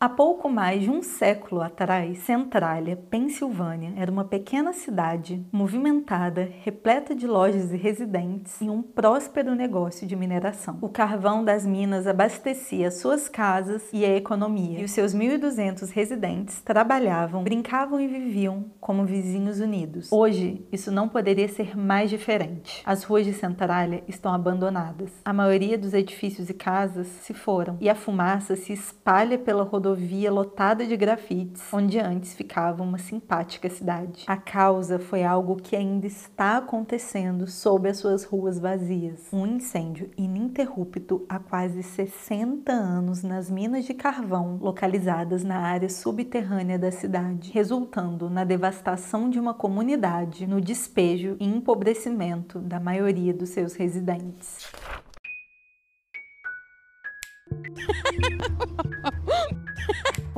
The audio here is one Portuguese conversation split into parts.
Há pouco mais de um século atrás, Centralia, Pensilvânia, era uma pequena cidade movimentada, repleta de lojas e residentes e um próspero negócio de mineração. O carvão das minas abastecia suas casas e a economia, e os seus 1.200 residentes trabalhavam, brincavam e viviam como vizinhos unidos. Hoje, isso não poderia ser mais diferente. As ruas de Centralia estão abandonadas. A maioria dos edifícios e casas se foram, e a fumaça se espalha pela rodovia rodovia lotada de grafites, onde antes ficava uma simpática cidade. A causa foi algo que ainda está acontecendo sob as suas ruas vazias. Um incêndio ininterrupto há quase 60 anos nas minas de carvão localizadas na área subterrânea da cidade, resultando na devastação de uma comunidade, no despejo e empobrecimento da maioria dos seus residentes.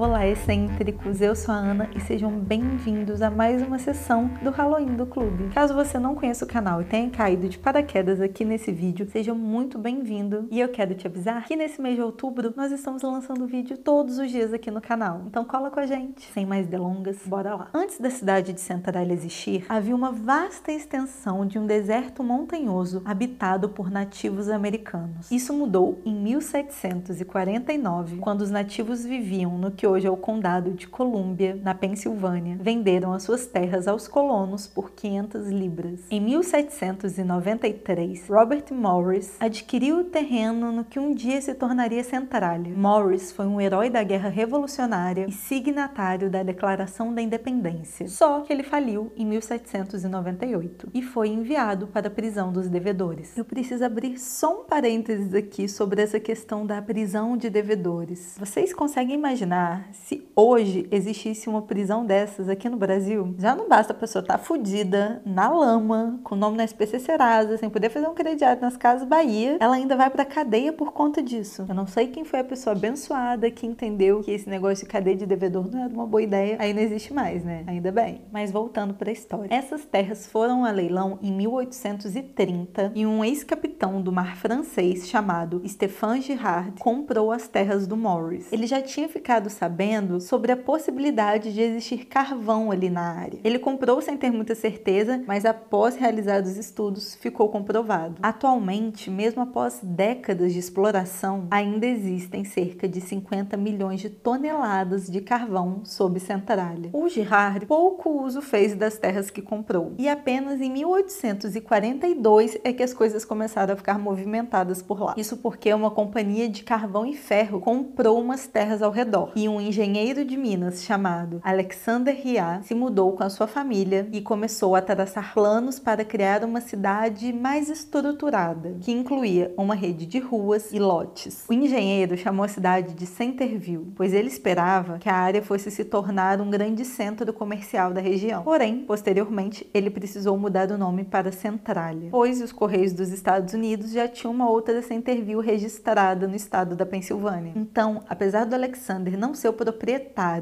Olá, excêntricos! Eu sou a Ana e sejam bem-vindos a mais uma sessão do Halloween do Clube. Caso você não conheça o canal e tenha caído de paraquedas aqui nesse vídeo, seja muito bem-vindo e eu quero te avisar que nesse mês de outubro nós estamos lançando vídeo todos os dias aqui no canal. Então cola com a gente! Sem mais delongas, bora lá! Antes da cidade de Centralia existir, havia uma vasta extensão de um deserto montanhoso habitado por nativos americanos. Isso mudou em 1749, quando os nativos viviam no que hoje é o condado de Colúmbia, na Pensilvânia, venderam as suas terras aos colonos por 500 libras. Em 1793, Robert Morris adquiriu o terreno no que um dia se tornaria Centralia. Morris foi um herói da Guerra Revolucionária e signatário da Declaração da Independência. Só que ele faliu em 1798 e foi enviado para a prisão dos devedores. Eu preciso abrir só um parênteses aqui sobre essa questão da prisão de devedores. Vocês conseguem imaginar se hoje existisse uma prisão dessas aqui no Brasil, já não basta a pessoa estar tá fudida, na lama, com o nome na SPC Serasa, sem poder fazer um crediário nas Casas Bahia, ela ainda vai pra cadeia por conta disso. Eu não sei quem foi a pessoa abençoada que entendeu que esse negócio de cadeia de devedor não era uma boa ideia, aí não existe mais, né? Ainda bem. Mas voltando para a história. Essas terras foram a leilão em 1830 e um ex-capitão do mar francês chamado Stéphane Girard comprou as terras do Morris. Ele já tinha ficado sabendo sobre a possibilidade de existir carvão ali na área. Ele comprou sem ter muita certeza, mas após realizados estudos ficou comprovado. Atualmente, mesmo após décadas de exploração, ainda existem cerca de 50 milhões de toneladas de carvão sob Centralia. O Girard pouco uso fez das terras que comprou e apenas em 1842 é que as coisas começaram a ficar movimentadas por lá. Isso porque uma companhia de carvão e ferro comprou umas terras ao redor e um um de Minas chamado Alexander Ria se mudou com a sua família e começou a traçar planos para criar uma cidade mais estruturada, que incluía uma rede de ruas e lotes. O engenheiro chamou a cidade de Centerville, pois ele esperava que a área fosse se tornar um grande centro comercial da região. Porém, posteriormente, ele precisou mudar o nome para Centralia, pois os Correios dos Estados Unidos já tinham uma outra Centerville registrada no estado da Pensilvânia. Então, apesar do Alexander não ser o proprietário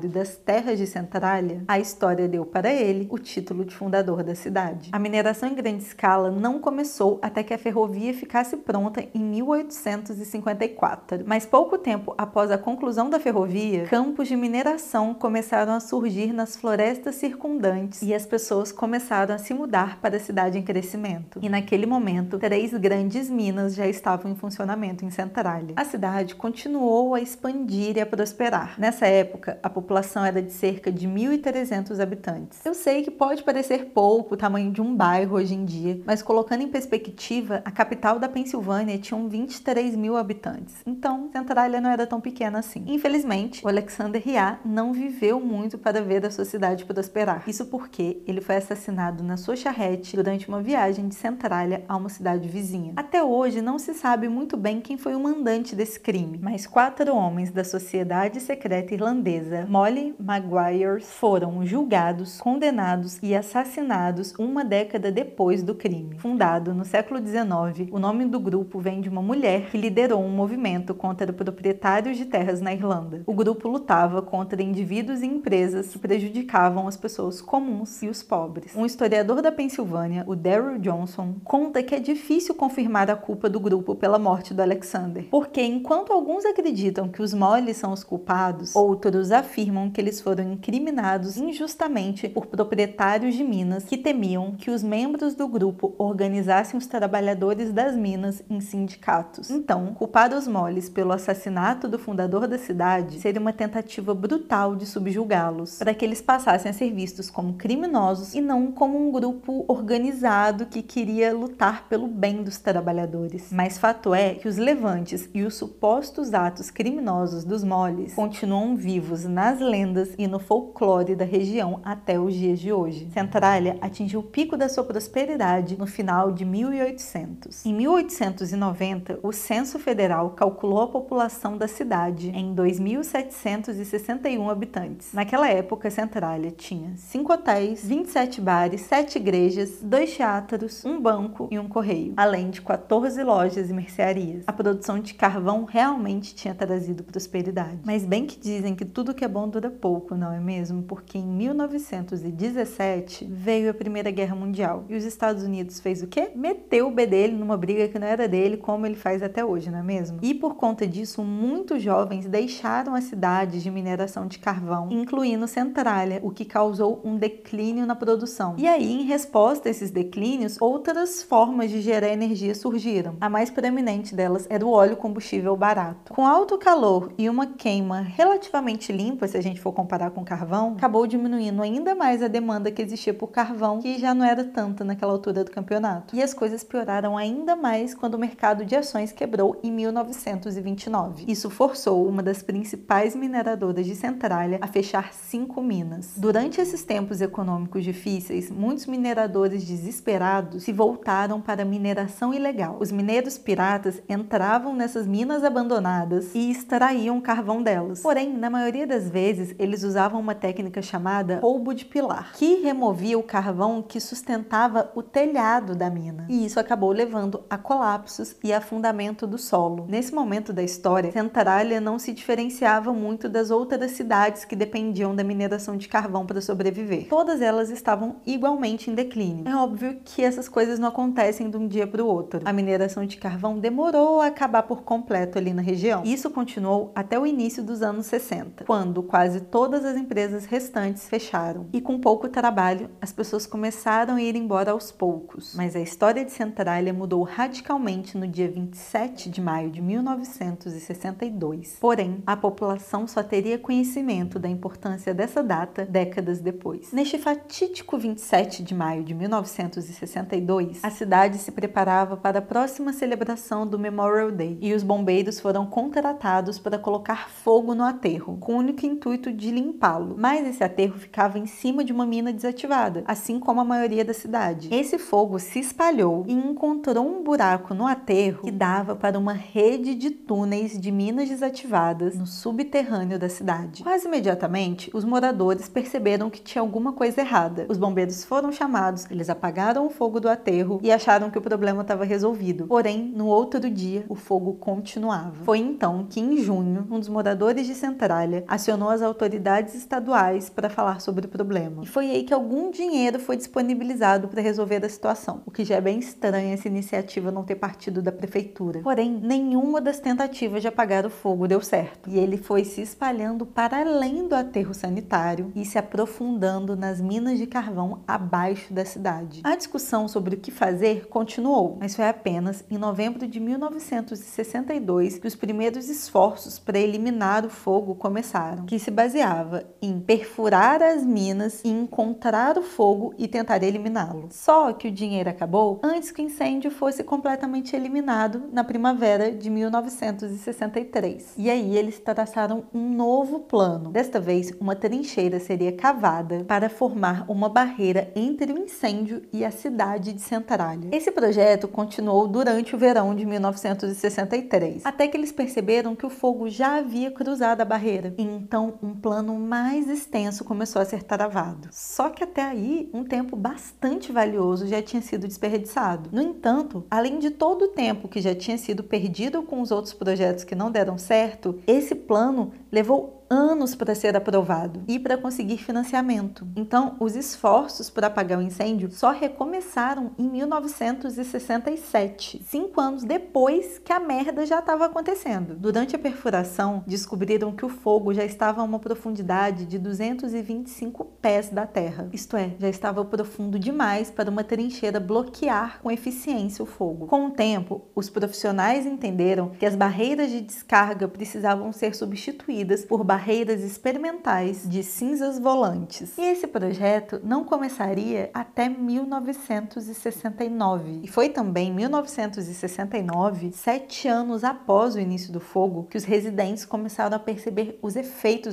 das terras de Centralia, a história deu para ele o título de fundador da cidade. A mineração em grande escala não começou até que a ferrovia ficasse pronta em 1854, mas pouco tempo após a conclusão da ferrovia, campos de mineração começaram a surgir nas florestas circundantes e as pessoas começaram a se mudar para a cidade em crescimento. E naquele momento, três grandes minas já estavam em funcionamento em Centralia. A cidade continuou a expandir e a prosperar. Nessa Nessa época, a população era de cerca de 1.300 habitantes. Eu sei que pode parecer pouco o tamanho de um bairro hoje em dia, mas colocando em perspectiva, a capital da Pensilvânia tinha 23 mil habitantes. Então, Centralia não era tão pequena assim. Infelizmente, o Alexander Ria não viveu muito para ver a sua cidade prosperar. Isso porque ele foi assassinado na sua charrete durante uma viagem de Centralia a uma cidade vizinha. Até hoje não se sabe muito bem quem foi o mandante desse crime, mas quatro homens da sociedade secreta irlandesa empresa Molly Maguire foram julgados, condenados e assassinados uma década depois do crime. Fundado no século XIX, o nome do grupo vem de uma mulher que liderou um movimento contra proprietários de terras na Irlanda. O grupo lutava contra indivíduos e empresas que prejudicavam as pessoas comuns e os pobres. Um historiador da Pensilvânia, o Daryl Johnson, conta que é difícil confirmar a culpa do grupo pela morte do Alexander, porque enquanto alguns acreditam que os moles são os culpados, outros afirmam que eles foram incriminados injustamente por proprietários de minas que temiam que os membros do grupo organizassem os trabalhadores das minas em sindicatos. Então, culpar os moles pelo assassinato do fundador da cidade seria uma tentativa brutal de subjugá-los, para que eles passassem a ser vistos como criminosos e não como um grupo organizado que queria lutar pelo bem dos trabalhadores. Mas fato é que os levantes e os supostos atos criminosos dos moles continuam vivos nas lendas e no folclore da região até os dias de hoje. Centralia atingiu o pico da sua prosperidade no final de 1800. Em 1890, o Censo Federal calculou a população da cidade em 2.761 habitantes. Naquela época, Centralia tinha 5 hotéis, 27 bares, 7 igrejas, 2 teatros, um banco e um correio, além de 14 lojas e mercearias. A produção de carvão realmente tinha trazido prosperidade. Mas bem que dizem que tudo que é bom dura pouco, não é mesmo? Porque em 1917 veio a Primeira Guerra Mundial e os Estados Unidos fez o quê? Meteu o B dele numa briga que não era dele, como ele faz até hoje, não é mesmo? E por conta disso, muitos jovens deixaram as cidades de mineração de carvão, incluindo Centralia, o que causou um declínio na produção. E aí, em resposta a esses declínios, outras formas de gerar energia surgiram. A mais proeminente delas era o óleo combustível barato. Com alto calor e uma queima relativamente limpa, se a gente for comparar com carvão, acabou diminuindo ainda mais a demanda que existia por carvão, que já não era tanta naquela altura do campeonato. E as coisas pioraram ainda mais quando o mercado de ações quebrou em 1929. Isso forçou uma das principais mineradoras de Centralia a fechar cinco minas. Durante esses tempos econômicos difíceis, muitos mineradores desesperados se voltaram para a mineração ilegal. Os mineiros piratas entravam nessas minas abandonadas e extraíam carvão delas. Porém, na maioria das vezes, eles usavam uma técnica chamada roubo de pilar, que removia o carvão que sustentava o telhado da mina. E isso acabou levando a colapsos e afundamento do solo. Nesse momento da história, Centralia não se diferenciava muito das outras cidades que dependiam da mineração de carvão para sobreviver. Todas elas estavam igualmente em declínio. É óbvio que essas coisas não acontecem de um dia para o outro. A mineração de carvão demorou a acabar por completo ali na região. Isso continuou até o início dos anos 60, quando quase todas as empresas restantes fecharam. E com pouco trabalho, as pessoas começaram a ir embora aos poucos. Mas a história de Centralia mudou radicalmente no dia 27 de maio de 1962. Porém, a população só teria conhecimento da importância dessa data décadas depois. Neste fatídico 27 de maio de 1962, a cidade se preparava para a próxima celebração do Memorial Day e os bombeiros foram contratados para colocar fogo no aterro, com único intuito de limpá-lo. Mas esse aterro ficava em cima de uma mina desativada, assim como a maioria da cidade. Esse fogo se espalhou e encontrou um buraco no aterro que dava para uma rede de túneis de minas desativadas no subterrâneo da cidade. Quase imediatamente, os moradores perceberam que tinha alguma coisa errada. Os bombeiros foram chamados, eles apagaram o fogo do aterro e acharam que o problema estava resolvido. Porém, no outro dia, o fogo continuava. Foi então que, em junho, um dos moradores de Centralia acionou as autoridades estaduais para falar sobre o problema. E foi aí que algum dinheiro foi disponibilizado para resolver a situação, o que já é bem estranho essa iniciativa não ter partido da prefeitura. Porém, nenhuma das tentativas de apagar o fogo deu certo, e ele foi se espalhando para além do aterro sanitário e se aprofundando nas minas de carvão abaixo da cidade. A discussão sobre o que fazer continuou, mas foi apenas em novembro de 1962 que os primeiros esforços para eliminar o fogo começaram, que se baseava em perfurar as minas e encontrar o fogo e tentar eliminá-lo. Só que o dinheiro acabou antes que o incêndio fosse completamente eliminado na primavera de 1963. E aí eles traçaram um novo plano. Desta vez, uma trincheira seria cavada para formar uma barreira entre o incêndio e a cidade de Centralia. Esse projeto continuou durante o verão de 1963, até que eles perceberam que o fogo já havia cruzado a barreira. Em então um plano mais extenso começou a ser travado. Só que até aí, um tempo bastante valioso já tinha sido desperdiçado. No entanto, além de todo o tempo que já tinha sido perdido com os outros projetos que não deram certo, esse plano levou anos para ser aprovado e para conseguir financiamento. Então, os esforços para apagar o incêndio só recomeçaram em 1967, cinco anos depois que a merda já estava acontecendo. Durante a perfuração, descobriram que o fogo já estava a uma profundidade de 225 pés da terra, isto é, já estava profundo demais para uma trincheira bloquear com eficiência o fogo. Com o tempo, os profissionais entenderam que as barreiras de descarga precisavam ser substituídas por barreiras experimentais de cinzas volantes. E esse projeto não começaria até 1969. E foi também em 1969, sete anos após o início do fogo, que os residentes começaram a perceber os efeitos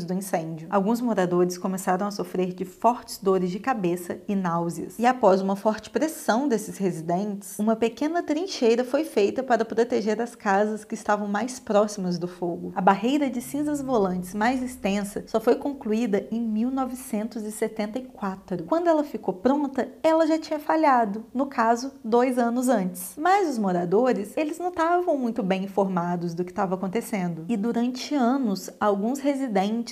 do incêndio. Alguns moradores começaram a sofrer de fortes dores de cabeça e náuseas. E após uma forte pressão desses residentes, uma pequena trincheira foi feita para proteger as casas que estavam mais próximas do fogo. A barreira de cinzas volantes mais mais extensa só foi concluída em 1974. Quando ela ficou pronta, ela já tinha falhado, no caso, dois anos antes. Mas os moradores, eles não estavam muito bem informados do que estava acontecendo. E durante anos, alguns residentes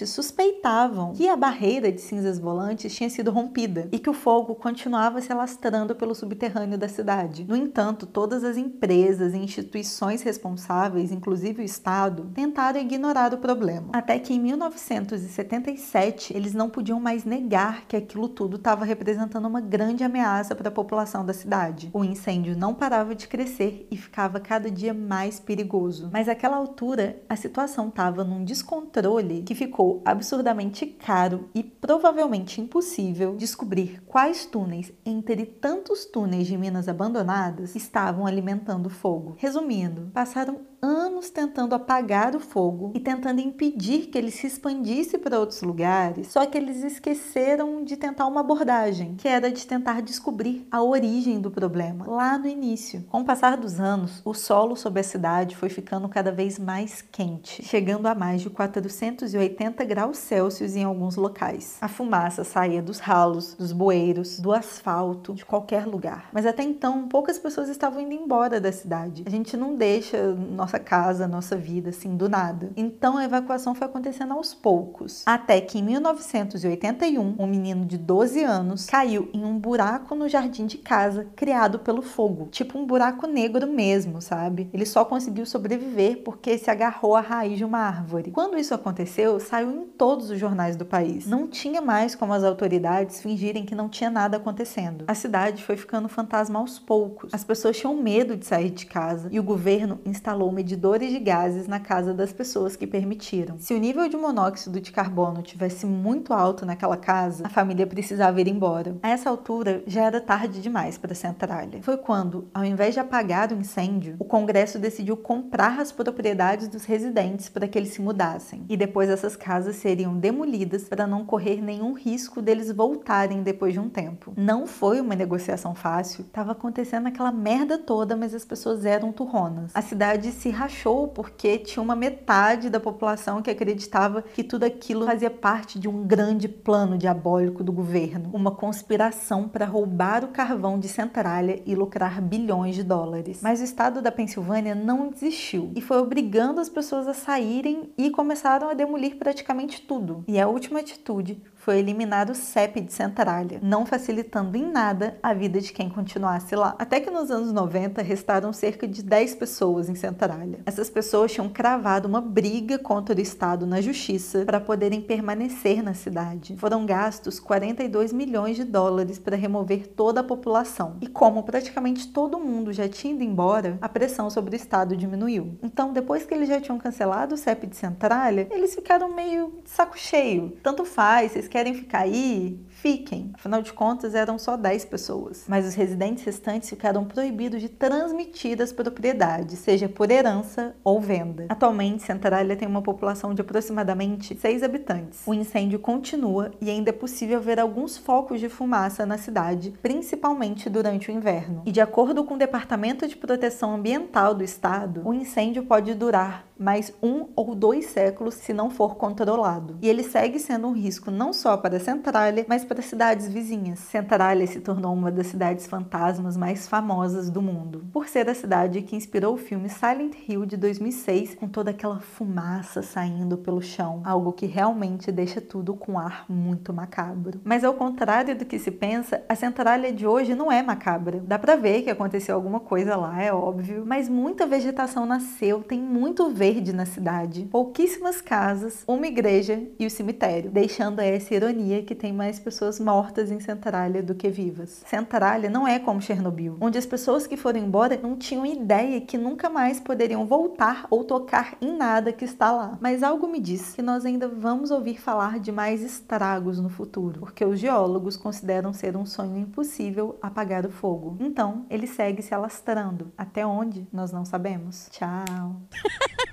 suspeitavam que a barreira de cinzas volantes tinha sido rompida e que o fogo continuava se alastrando pelo subterrâneo da cidade. No entanto, todas as empresas e instituições responsáveis, inclusive o Estado, tentaram ignorar o problema. Até que em 1977, eles não podiam mais negar que aquilo tudo estava representando uma grande ameaça para a população da cidade. O incêndio não parava de crescer e ficava cada dia mais perigoso. Mas àquela altura, a situação estava num descontrole que ficou absurdamente caro e provavelmente impossível descobrir quais túneis, entre tantos túneis de minas abandonadas, estavam alimentando fogo. Resumindo, passaram anos tentando apagar o fogo e tentando impedir que ele se expandisse para outros lugares, só que eles esqueceram de tentar uma abordagem, que era de tentar descobrir a origem do problema, lá no início. Com o passar dos anos, o solo sobre a cidade foi ficando cada vez mais quente, chegando a mais de 480 graus Celsius em alguns locais. A fumaça saía dos ralos, dos bueiros, do asfalto, de qualquer lugar. Mas até então, poucas pessoas estavam indo embora da cidade. A gente não deixa nossa nossa casa, nossa vida, assim, do nada. Então a evacuação foi acontecendo aos poucos. Até que em 1981, um menino de 12 anos caiu em um buraco no jardim de casa criado pelo fogo. Tipo um buraco negro mesmo, sabe? Ele só conseguiu sobreviver porque se agarrou à raiz de uma árvore. Quando isso aconteceu, saiu em todos os jornais do país. Não tinha mais como as autoridades fingirem que não tinha nada acontecendo. A cidade foi ficando fantasma aos poucos. As pessoas tinham medo de sair de casa e o governo instalou medidores de gases na casa das pessoas que permitiram. Se o nível de monóxido de carbono tivesse muito alto naquela casa, a família precisava ir embora. A essa altura já era tarde demais para a centralha. Foi quando, ao invés de apagar o incêndio, o Congresso decidiu comprar as propriedades dos residentes para que eles se mudassem. E depois essas casas seriam demolidas para não correr nenhum risco deles voltarem depois de um tempo. Não foi uma negociação fácil, estava acontecendo aquela merda toda, mas as pessoas eram turronas. A cidade se rachou porque tinha uma metade da população que acreditava que tudo aquilo fazia parte de um grande plano diabólico do governo, uma conspiração para roubar o carvão de Centralia e lucrar bilhões de dólares. Mas o estado da Pensilvânia não desistiu e foi obrigando as pessoas a saírem e começaram a demolir praticamente tudo. E a última atitude foi eliminar o CEP de Centralia, não facilitando em nada a vida de quem continuasse lá. Até que nos anos 90 restaram cerca de 10 pessoas em Centralia. Essas pessoas tinham cravado uma briga contra o Estado na justiça para poderem permanecer na cidade. Foram gastos 42 milhões de dólares para remover toda a população. E como praticamente todo mundo já tinha ido embora, a pressão sobre o Estado diminuiu. Então, depois que eles já tinham cancelado o CEP de Centralia, eles ficaram meio de saco cheio. Tanto faz, vocês querem ficar aí? Fiquem. Afinal de contas, eram só 10 pessoas. Mas os residentes restantes ficaram proibidos de transmitir as propriedades, seja por herança ou venda. Atualmente, Centralia tem uma população de aproximadamente 6 habitantes. O incêndio continua e ainda é possível ver alguns focos de fumaça na cidade, principalmente durante o inverno. E de acordo com o Departamento de Proteção Ambiental do Estado, o incêndio pode durar mais um ou dois séculos se não for controlado. E ele segue sendo um risco não só para Centralia, mas para cidades vizinhas. Centralia se tornou uma das cidades fantasmas mais famosas do mundo, por ser a cidade que inspirou o filme Silent Hill de 2006, com toda aquela fumaça saindo pelo chão, algo que realmente deixa tudo com ar muito macabro. Mas ao contrário do que se pensa, a Centralia de hoje não é macabra. Dá pra ver que aconteceu alguma coisa lá, é óbvio, mas muita vegetação nasceu, tem muito verde na cidade, pouquíssimas casas, uma igreja e o cemitério, deixando essa ironia que tem mais pessoas mortas em Centralia do que vivas. Centralia não é como Chernobyl, onde as pessoas que foram embora não tinham ideia que nunca mais poderiam voltar ou tocar em nada que está lá. Mas algo me diz que nós ainda vamos ouvir falar de mais estragos no futuro, porque os geólogos consideram ser um sonho impossível apagar o fogo. Então, ele segue se alastrando. Até onde? Nós não sabemos. Tchau!